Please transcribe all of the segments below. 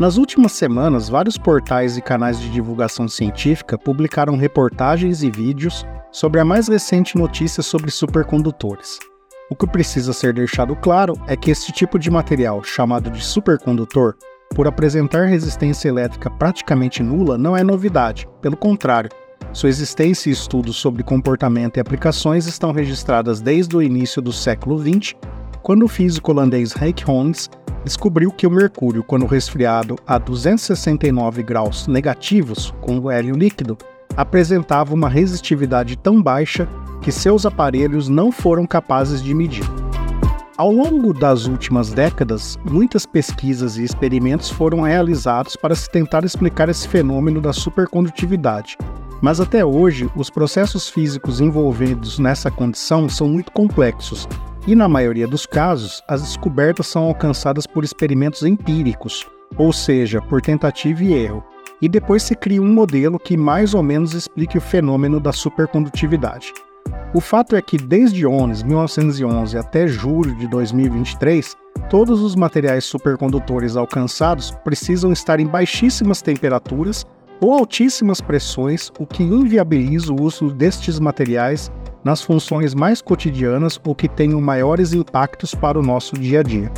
Nas últimas semanas, vários portais e canais de divulgação científica publicaram reportagens e vídeos sobre a mais recente notícia sobre supercondutores. O que precisa ser deixado claro é que este tipo de material, chamado de supercondutor, por apresentar resistência elétrica praticamente nula, não é novidade, pelo contrário, sua existência e estudos sobre comportamento e aplicações estão registradas desde o início do século XX, quando o físico holandês Henk Holmes descobriu que o mercúrio, quando resfriado a 269 graus negativos com o hélio líquido, apresentava uma resistividade tão baixa que seus aparelhos não foram capazes de medir. Ao longo das últimas décadas, muitas pesquisas e experimentos foram realizados para se tentar explicar esse fenômeno da supercondutividade. Mas até hoje, os processos físicos envolvidos nessa condição são muito complexos e, na maioria dos casos, as descobertas são alcançadas por experimentos empíricos, ou seja, por tentativa e erro, e depois se cria um modelo que mais ou menos explique o fenômeno da supercondutividade. O fato é que desde Ones 1911 até julho de 2023, todos os materiais supercondutores alcançados precisam estar em baixíssimas temperaturas ou altíssimas pressões, o que inviabiliza o uso destes materiais nas funções mais cotidianas ou que tenham maiores impactos para o nosso dia a dia.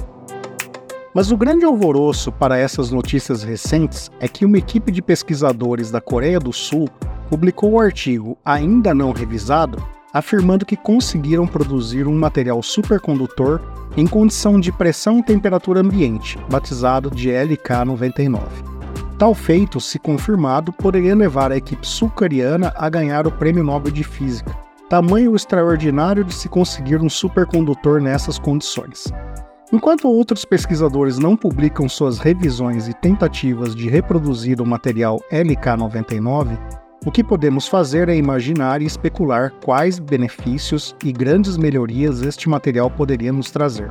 Mas o grande alvoroço para essas notícias recentes é que uma equipe de pesquisadores da Coreia do Sul publicou um artigo ainda não revisado afirmando que conseguiram produzir um material supercondutor em condição de pressão e temperatura ambiente, batizado de LK99. Tal feito, se confirmado, poderia levar a equipe sul-coreana a ganhar o Prêmio Nobel de Física, tamanho extraordinário de se conseguir um supercondutor nessas condições. Enquanto outros pesquisadores não publicam suas revisões e tentativas de reproduzir o material LK99, o que podemos fazer é imaginar e especular quais benefícios e grandes melhorias este material poderia nos trazer.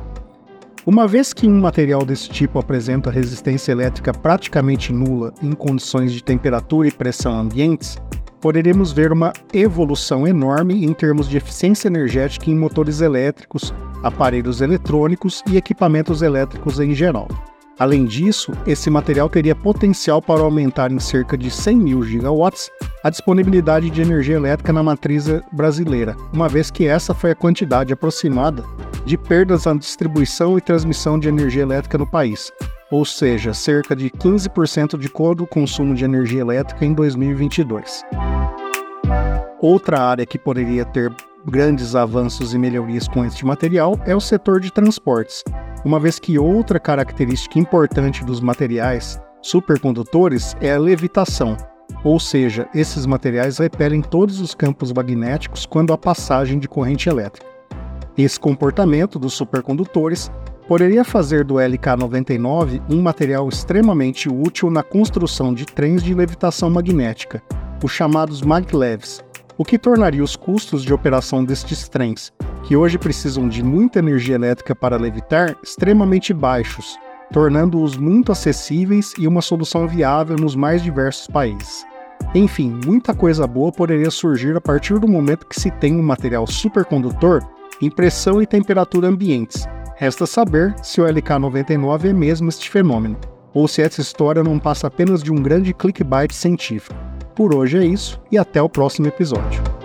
Uma vez que um material desse tipo apresenta resistência elétrica praticamente nula em condições de temperatura e pressão ambientes, poderemos ver uma evolução enorme em termos de eficiência energética em motores elétricos, aparelhos eletrônicos e equipamentos elétricos em geral. Além disso, esse material teria potencial para aumentar em cerca de 100 mil gigawatts a disponibilidade de energia elétrica na matriz brasileira, uma vez que essa foi a quantidade aproximada de perdas na distribuição e transmissão de energia elétrica no país, ou seja, cerca de 15% de todo o consumo de energia elétrica em 2022. Outra área que poderia ter grandes avanços e melhorias com este material é o setor de transportes, uma vez que outra característica importante dos materiais supercondutores é a levitação, ou seja, esses materiais repelem todos os campos magnéticos quando há passagem de corrente elétrica. Esse comportamento dos supercondutores poderia fazer do LK99 um material extremamente útil na construção de trens de levitação magnética, os chamados maglevs, o que tornaria os custos de operação destes trens, que hoje precisam de muita energia elétrica para levitar, extremamente baixos, tornando-os muito acessíveis e uma solução viável nos mais diversos países. Enfim, muita coisa boa poderia surgir a partir do momento que se tem um material supercondutor em pressão e temperatura ambientes. Resta saber se o LK99 é mesmo este fenômeno, ou se essa história não passa apenas de um grande clickbait científico. Por hoje é isso e até o próximo episódio.